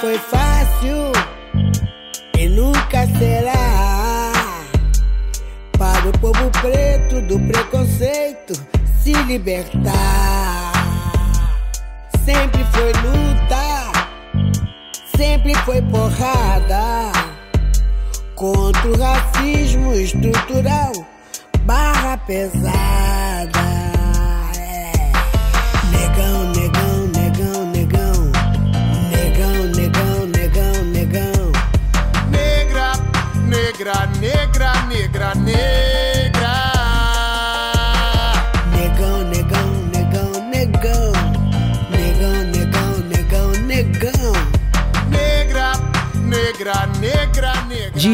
foi fácil e nunca será. Para o povo preto do preconceito se libertar. Sempre foi luta, sempre foi porrada. Contra o racismo estrutural, barra pesada.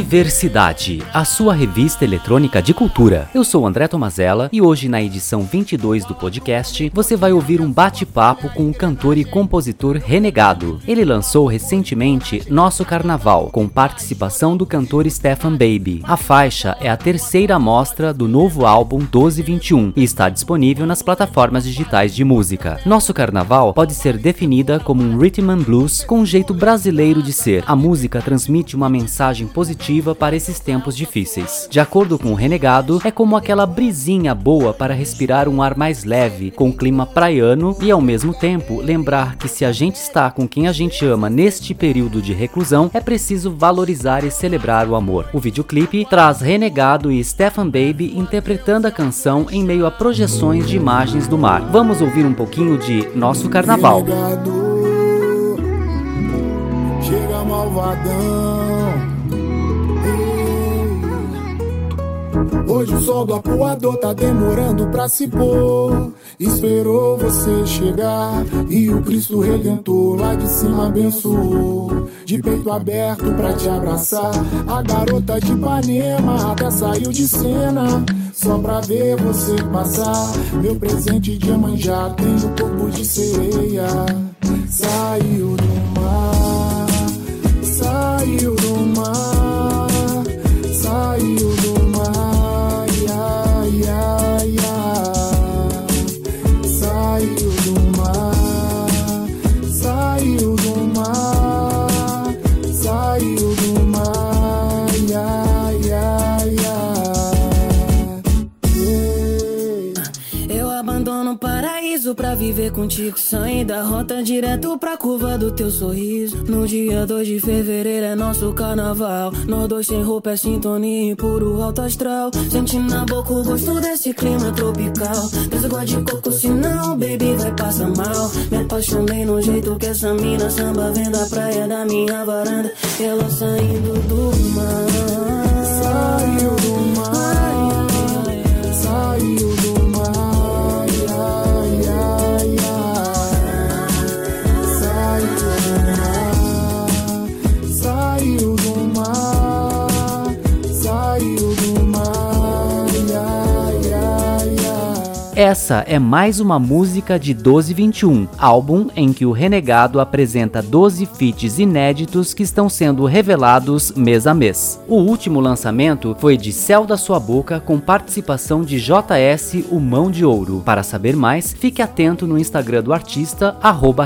Diversidade, a sua revista eletrônica de cultura. Eu sou André Tomazella e hoje na edição 22 do podcast você vai ouvir um bate-papo com o cantor e compositor Renegado. Ele lançou recentemente Nosso Carnaval, com participação do cantor Stefan Baby. A faixa é a terceira amostra do novo álbum 1221 e está disponível nas plataformas digitais de música. Nosso Carnaval pode ser definida como um rhythm and blues com um jeito brasileiro de ser. A música transmite uma mensagem positiva para esses tempos difíceis. De acordo com o Renegado, é como aquela brisinha boa para respirar um ar mais leve, com clima praiano e ao mesmo tempo lembrar que se a gente está com quem a gente ama neste período de reclusão, é preciso valorizar e celebrar o amor. O videoclipe traz Renegado e Stefan Baby interpretando a canção em meio a projeções de imagens do mar. Vamos ouvir um pouquinho de Nosso Carnaval. Renegado, chega malvadão. Hoje o sol do apuador tá demorando pra se pôr. Esperou você chegar e o Cristo Redentor lá de cima abençoou. De peito aberto pra te abraçar. A garota de Ipanema até saiu de cena. Só pra ver você passar. Meu presente de Iemanjá tem o corpo de sereia. Saiu paraíso pra viver contigo. Sair da rota direto pra curva do teu sorriso. No dia 2 de fevereiro é nosso carnaval. Nós dois sem roupa é sintonia e puro alto astral. Sente na boca o gosto desse clima tropical. Desagua de coco, senão baby vai passar mal. Me apaixonei no jeito que essa mina samba vem da praia da minha varanda. Ela saindo do mar. Saiu do mar, Essa é mais uma música de 1221, álbum em que o Renegado apresenta 12 feats inéditos que estão sendo revelados mês a mês. O último lançamento foi de Céu da Sua Boca com participação de JS O Mão de Ouro. Para saber mais, fique atento no Instagram do artista,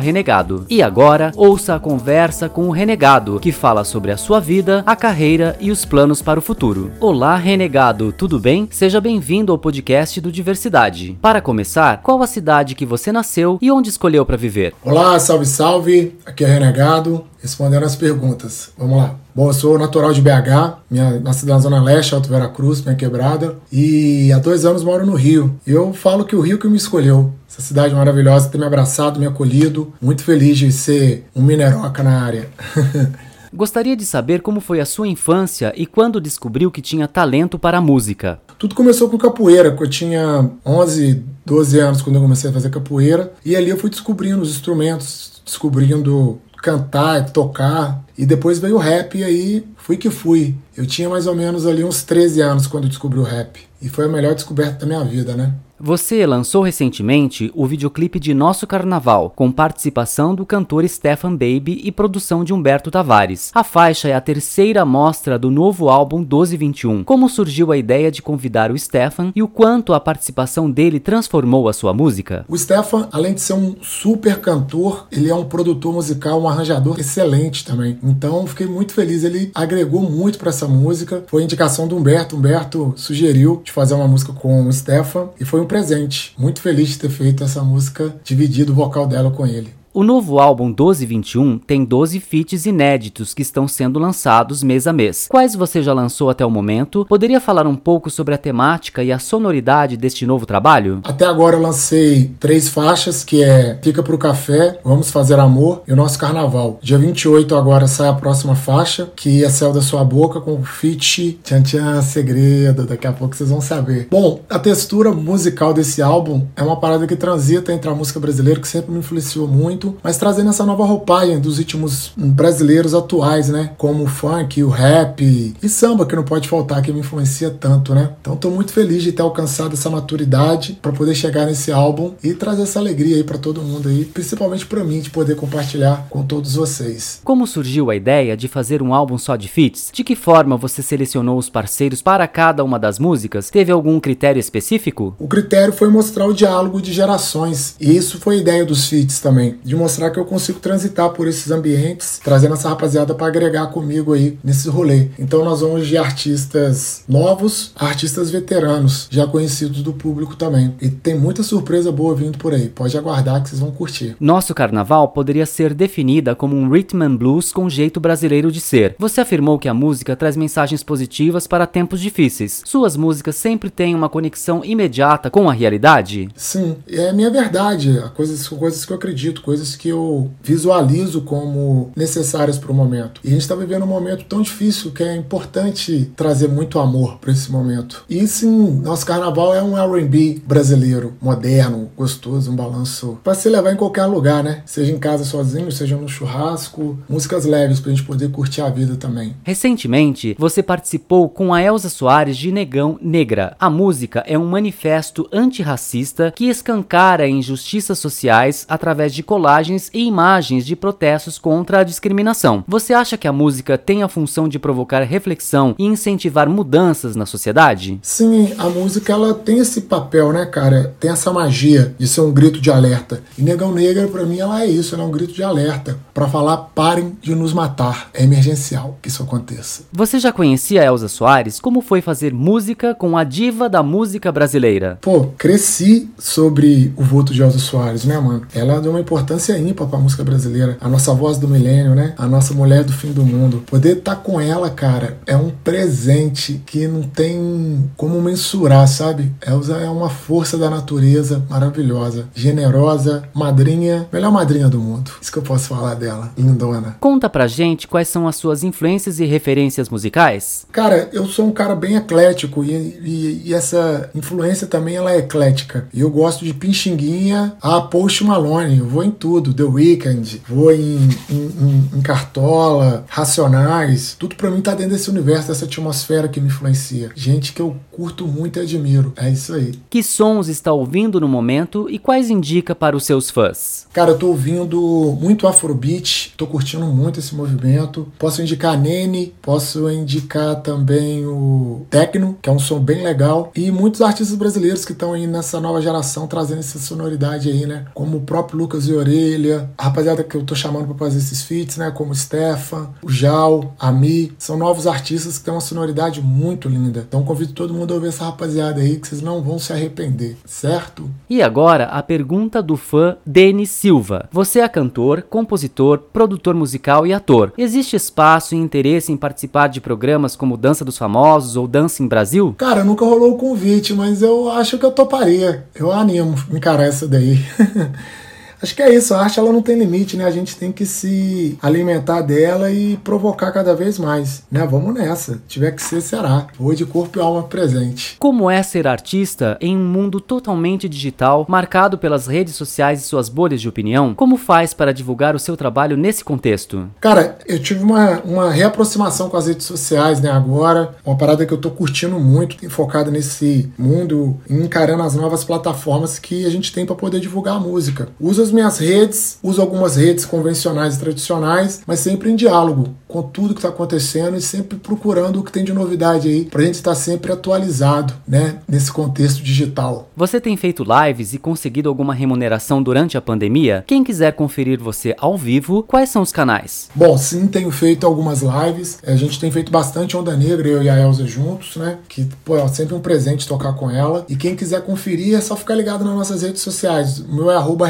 Renegado. E agora, ouça a conversa com o Renegado, que fala sobre a sua vida, a carreira e os planos para o futuro. Olá, Renegado, tudo bem? Seja bem-vindo ao podcast do Diversidade. Para começar, qual a cidade que você nasceu e onde escolheu para viver? Olá, salve, salve. Aqui é Renegado, respondendo as perguntas. Vamos lá. Bom, eu sou natural de BH, minha, nasci na Zona Leste, Alto Veracruz, minha quebrada, e há dois anos moro no Rio. Eu falo que o Rio que me escolheu. Essa cidade maravilhosa, ter me abraçado, me acolhido. Muito feliz de ser um mineroca na área. Gostaria de saber como foi a sua infância e quando descobriu que tinha talento para a música. Tudo começou com capoeira, eu tinha 11, 12 anos quando eu comecei a fazer capoeira, e ali eu fui descobrindo os instrumentos, descobrindo cantar, tocar, e depois veio o rap e aí fui que fui. Eu tinha mais ou menos ali uns 13 anos quando descobri o rap. E foi a melhor descoberta da minha vida, né? Você lançou recentemente o videoclipe de Nosso Carnaval, com participação do cantor Stefan Baby e produção de Humberto Tavares. A faixa é a terceira mostra do novo álbum 1221. Como surgiu a ideia de convidar o Stefan e o quanto a participação dele transformou a sua música? O Stefan, além de ser um super cantor, ele é um produtor musical, um arranjador excelente também. Então, fiquei muito feliz. Ele agregou muito para essa música. Foi indicação do Humberto. Humberto sugeriu de fazer uma música com o Stefan e foi um presente. Muito feliz de ter feito essa música, dividido o vocal dela com ele. O novo álbum 1221 tem 12 feats inéditos que estão sendo lançados mês a mês. Quais você já lançou até o momento? Poderia falar um pouco sobre a temática e a sonoridade deste novo trabalho? Até agora eu lancei três faixas, que é Fica pro Café, Vamos Fazer Amor e o Nosso Carnaval. Dia 28 agora sai a próxima faixa, que é Céu da Sua Boca, com o feat Tchan Tchan Segredo, daqui a pouco vocês vão saber. Bom, a textura musical desse álbum é uma parada que transita entre a música brasileira, que sempre me influenciou muito, muito, mas trazendo essa nova roupagem dos ritmos brasileiros atuais, né? Como o funk, o rap e samba, que não pode faltar, que me influencia tanto, né? Então tô muito feliz de ter alcançado essa maturidade para poder chegar nesse álbum e trazer essa alegria aí para todo mundo aí, principalmente para mim de poder compartilhar com todos vocês. Como surgiu a ideia de fazer um álbum só de feats? De que forma você selecionou os parceiros para cada uma das músicas? Teve algum critério específico? O critério foi mostrar o diálogo de gerações, e isso foi a ideia dos feats também, de de mostrar que eu consigo transitar por esses ambientes, trazendo essa rapaziada para agregar comigo aí nesse rolê. Então nós vamos de artistas novos a artistas veteranos, já conhecidos do público também. E tem muita surpresa boa vindo por aí. Pode aguardar que vocês vão curtir. Nosso carnaval poderia ser definida como um rhythm and blues com jeito brasileiro de ser. Você afirmou que a música traz mensagens positivas para tempos difíceis. Suas músicas sempre têm uma conexão imediata com a realidade? Sim, é minha verdade. Coisas, coisas que eu acredito, coisas coisas que eu visualizo como necessárias para o momento. E a gente está vivendo um momento tão difícil que é importante trazer muito amor para esse momento. E sim, nosso carnaval é um R&B brasileiro, moderno, gostoso, um balanço para se levar em qualquer lugar, né? Seja em casa sozinho, seja no churrasco, músicas leves para a gente poder curtir a vida também. Recentemente, você participou com a Elza Soares de Negão Negra. A música é um manifesto antirracista que escancara injustiças sociais através de colagens mensagens e imagens de protestos contra a discriminação. Você acha que a música tem a função de provocar reflexão e incentivar mudanças na sociedade? Sim, a música ela tem esse papel, né, cara? Tem essa magia de ser um grito de alerta. E Negão Negra, para mim, ela é isso, ela é um grito de alerta para falar parem de nos matar. É emergencial que isso aconteça. Você já conhecia a Elza Soares? Como foi fazer música com a diva da música brasileira? Pô, cresci sobre o voto de Elza Soares, né, mano? Ela é de uma importância importância ímpar para a música brasileira. A nossa voz do milênio, né? A nossa mulher do fim do mundo. Poder estar tá com ela, cara, é um presente que não tem como mensurar, sabe? Elza é uma força da natureza maravilhosa, generosa, madrinha, melhor madrinha do mundo. Isso que eu posso falar dela, lindona. Conta pra gente quais são as suas influências e referências musicais. Cara, eu sou um cara bem eclético e, e, e essa influência também ela é eclética. E eu gosto de Pinchinguinha a Post Malone. Eu vou em tudo The Weeknd, vou em, em, em, em Cartola, Racionais, tudo para mim tá dentro desse universo, dessa atmosfera que me influencia. Gente que eu curto muito e admiro. É isso aí. Que sons está ouvindo no momento e quais indica para os seus fãs? Cara, eu tô ouvindo muito Afrobeat, tô curtindo muito esse movimento. Posso indicar Nene, posso indicar também o Tecno, que é um som bem legal, e muitos artistas brasileiros que estão aí nessa nova geração trazendo essa sonoridade aí, né? Como o próprio Lucas Iore, Orelha, a rapaziada que eu tô chamando para fazer esses feats, né? Como o Stefan, o Jal, a Mi, são novos artistas que têm uma sonoridade muito linda. Então convido todo mundo a ouvir essa rapaziada aí, que vocês não vão se arrepender, certo? E agora a pergunta do fã Denis Silva. Você é cantor, compositor, produtor musical e ator. Existe espaço e interesse em participar de programas como Dança dos Famosos ou Dança em Brasil? Cara, nunca rolou o convite, mas eu acho que eu toparia. Eu animo encarar essa daí. Acho que é isso, a arte ela não tem limite, né? A gente tem que se alimentar dela e provocar cada vez mais, né? Vamos nessa. Tiver que ser, será. De corpo e alma presente. Como é ser artista em um mundo totalmente digital, marcado pelas redes sociais e suas bolhas de opinião? Como faz para divulgar o seu trabalho nesse contexto? Cara, eu tive uma, uma reaproximação com as redes sociais, né? Agora, uma parada que eu tô curtindo muito, focada nesse mundo, encarando as novas plataformas que a gente tem para poder divulgar a música. Uso as minhas redes, uso algumas redes convencionais e tradicionais, mas sempre em diálogo com tudo que está acontecendo e sempre procurando o que tem de novidade aí, pra gente estar sempre atualizado, né, nesse contexto digital. Você tem feito lives e conseguido alguma remuneração durante a pandemia? Quem quiser conferir você ao vivo, quais são os canais? Bom, sim, tenho feito algumas lives. A gente tem feito bastante Onda Negra, eu e a Elza juntos, né? Que, pô, é sempre um presente tocar com ela. E quem quiser conferir, é só ficar ligado nas nossas redes sociais. O meu é arroba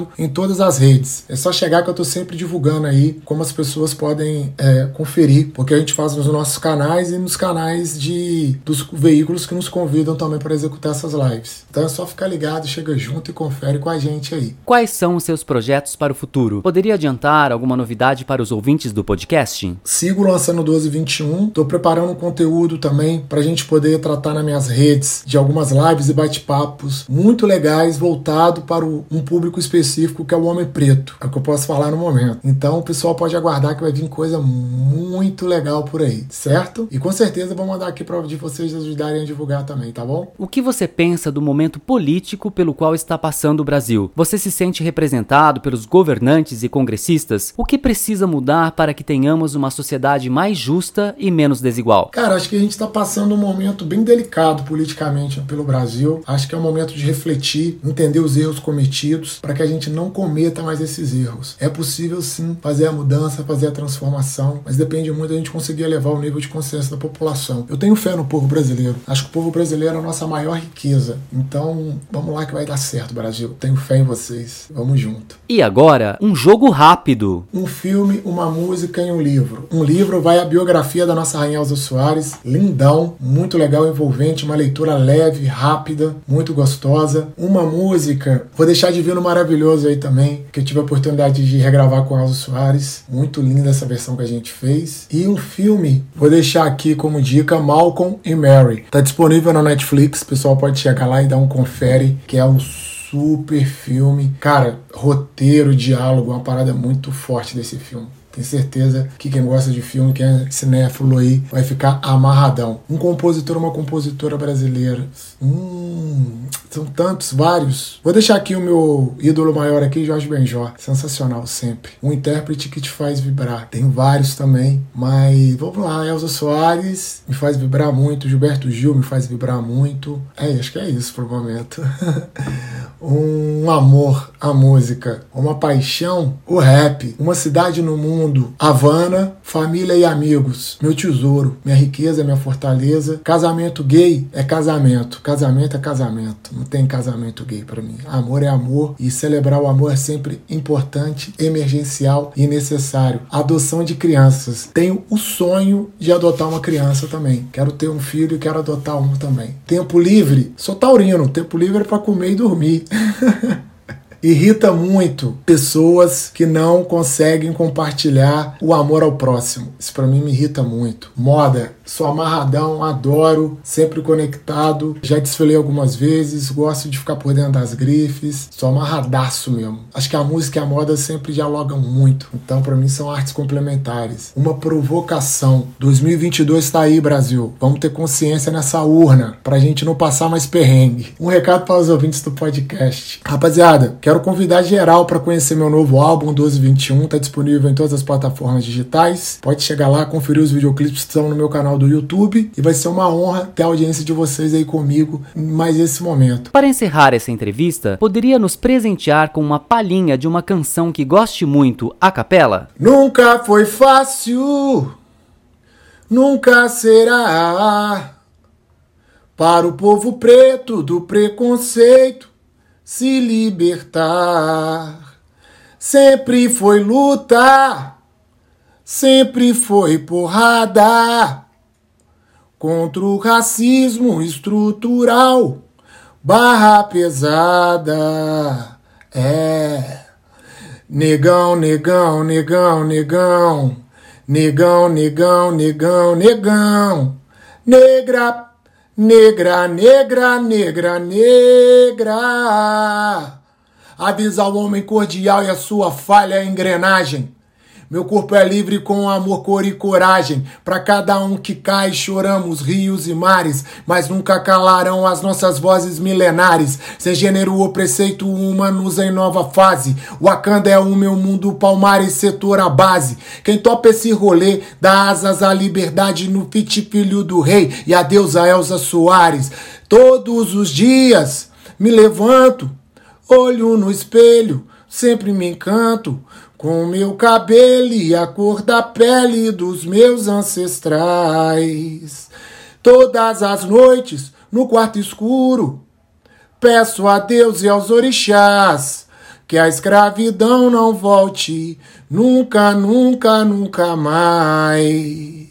renegado em todas as redes. É só chegar que eu tô sempre divulgando aí como as pessoas podem é, conferir, porque a gente faz nos nossos canais e nos canais de dos veículos que nos convidam também para executar essas lives. Então é só ficar ligado, chega junto e confere com a gente aí. Quais são os seus projetos para o futuro? Poderia adiantar alguma novidade para os ouvintes do podcast? Sigo lançando 1221, tô preparando um conteúdo também para a gente poder tratar nas minhas redes de algumas lives e bate-papos muito legais voltado para um público específico que é o homem preto. É o que eu posso falar no momento. Então o pessoal pode aguardar que vai vir coisa muito legal por aí, certo? E com certeza vou mandar aqui para vocês ajudarem a divulgar também, tá bom? O que você pensa do momento político pelo qual está passando o Brasil? Você se sente representado pelos governantes e congressistas? O que precisa mudar para que tenhamos uma sociedade mais justa e menos desigual? Cara, acho que a gente está passando um momento bem delicado politicamente pelo Brasil. Acho que é um momento de refletir, entender os erros cometidos para que a gente não cometa mais esses erros. É possível sim fazer a mudança, fazer a transformação, mas depende muito da gente conseguir elevar o nível de consciência da população. Eu tenho fé no povo brasileiro. Acho que o povo brasileiro é a nossa maior riqueza. Então, vamos lá que vai dar certo, Brasil. Tenho fé em vocês. Vamos junto. E agora, um jogo rápido. Um filme, uma música e um livro. Um livro vai a biografia da nossa rainha Elza Soares, lindão, muito legal, envolvente, uma leitura leve, rápida, muito gostosa. Uma música, vou deixar de vir no maravilhoso aí também, que eu tive a oportunidade de regravar com a Elza Soares. Muito linda essa versão que a gente fez. E um filme, vou deixar aqui como dica Malcolm e Mary. Tá disponível na Netflix, o pessoal pode chegar lá e dar um confere, que é um super filme. Cara, roteiro, diálogo, uma parada muito forte desse filme. Tenho certeza que quem gosta de filme, quem é cinéfilo aí, vai ficar amarradão. Um compositor, uma compositora brasileira. Hum, são tantos, vários. Vou deixar aqui o meu ídolo maior aqui, Jorge Benjó. Sensacional sempre. Um intérprete que te faz vibrar. Tem vários também, mas vamos lá. Elza Soares me faz vibrar muito. Gilberto Gil me faz vibrar muito. É, acho que é isso pro momento. um amor à música, uma paixão, o rap, uma cidade no mundo, Havana, família e amigos, meu tesouro, minha riqueza, minha fortaleza. Casamento gay é casamento, casamento é casamento. Não tem casamento gay para mim. Amor é amor e celebrar o amor é sempre importante, emergencial e necessário. Adoção de crianças. Tenho o sonho de adotar uma criança também. Quero ter um filho e quero adotar um também. Tempo livre, sou taurino. Tempo livre é para comer e dormir. Irrita muito pessoas que não conseguem compartilhar o amor ao próximo. Isso para mim me irrita muito. Moda, sou amarradão, adoro, sempre conectado. Já desfilei algumas vezes, gosto de ficar por dentro das grifes. Sou amarradaço mesmo. Acho que a música e a moda sempre dialogam muito. Então, para mim, são artes complementares. Uma provocação. 2022 está aí, Brasil. Vamos ter consciência nessa urna pra gente não passar mais perrengue. Um recado para os ouvintes do podcast. Rapaziada, quero convidar geral para conhecer meu novo álbum 1221. Tá disponível em todas as plataformas digitais. Pode chegar lá, conferir os videoclipes que estão no meu canal do YouTube e vai ser uma honra ter a audiência de vocês aí comigo mais esse momento. Para encerrar essa entrevista, poderia nos presentear com uma palhinha de uma canção que goste muito a capela? Nunca foi fácil, nunca será para o povo preto do preconceito se libertar. Sempre foi luta, sempre foi porrada contra o racismo estrutural, barra pesada. É. Negão, negão, negão, negão. Negão, negão, negão, negão. Negra, negra, negra, negra, negra. Avisa ao homem cordial e a sua falha engrenagem. Meu corpo é livre com amor, cor e coragem. Para cada um que cai, choramos rios e mares, mas nunca calarão as nossas vozes milenares. Sem gênero ou preceito, humanos em nova fase. Wakanda é o meu mundo, palmar e setor a base. Quem topa esse rolê, dá asas à liberdade no fit filho do rei e a deusa Elza Soares. Todos os dias me levanto, olho no espelho, sempre me encanto com meu cabelo e a cor da pele dos meus ancestrais. Todas as noites, no quarto escuro, peço a Deus e aos orixás que a escravidão não volte nunca, nunca, nunca mais.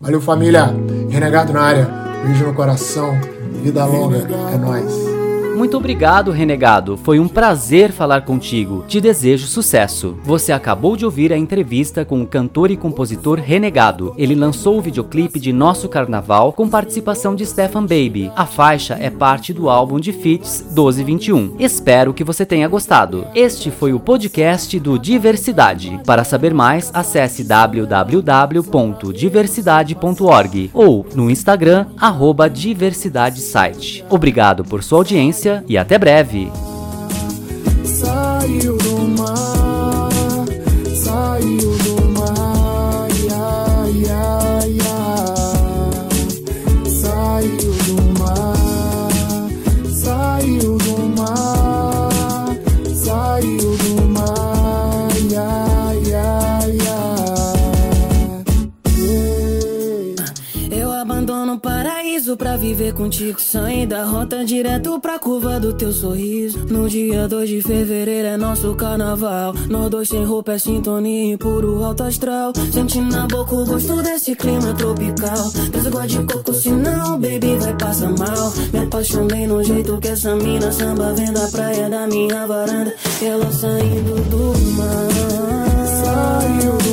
Valeu, família. Renegado na área. Beijo no coração. Vida longa. É nóis. Muito obrigado, renegado. Foi um prazer falar contigo. Te desejo sucesso. Você acabou de ouvir a entrevista com o cantor e compositor Renegado. Ele lançou o videoclipe de Nosso Carnaval com participação de Stefan Baby. A faixa é parte do álbum de feats 1221. Espero que você tenha gostado. Este foi o podcast do Diversidade. Para saber mais, acesse www.diversidade.org ou no Instagram arroba Diversidade Site. Obrigado por sua audiência e até breve. Rota direto pra curva do teu sorriso. No dia 2 de fevereiro é nosso carnaval. Nós dois sem roupa é sintonia em puro alto astral. Sente na boca o gosto desse clima tropical. Desagua de coco, senão, baby, vai passar mal. Me apaixonei no jeito que essa mina samba vem da praia da minha varanda. Ela saindo do mar. Saiu.